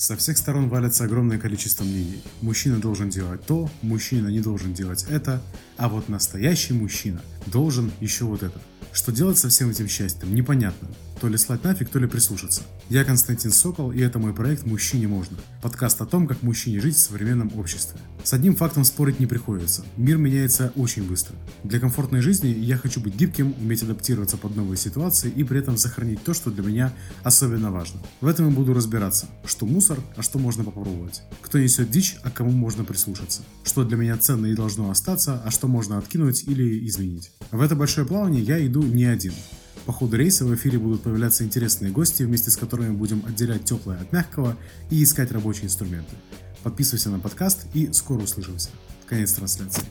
Со всех сторон валится огромное количество мнений. Мужчина должен делать то, мужчина не должен делать это, а вот настоящий мужчина должен еще вот это. Что делать со всем этим счастьем, непонятно. То ли слать нафиг, то ли прислушаться. Я Константин Сокол, и это мой проект «Мужчине можно». Подкаст о том, как мужчине жить в современном обществе. С одним фактом спорить не приходится. Мир меняется очень быстро. Для комфортной жизни я хочу быть гибким, уметь адаптироваться под новые ситуации и при этом сохранить то, что для меня особенно важно. В этом я буду разбираться, что мусор, а что можно попробовать. Кто несет дичь, а кому можно прислушаться. Что для меня ценно и должно остаться, а что можно откинуть или изменить. В это большое плавание я иду не один. По ходу рейса в эфире будут появляться интересные гости, вместе с которыми будем отделять теплое от мягкого и искать рабочие инструменты. Подписывайся на подкаст и скоро услышимся. Конец трансляции.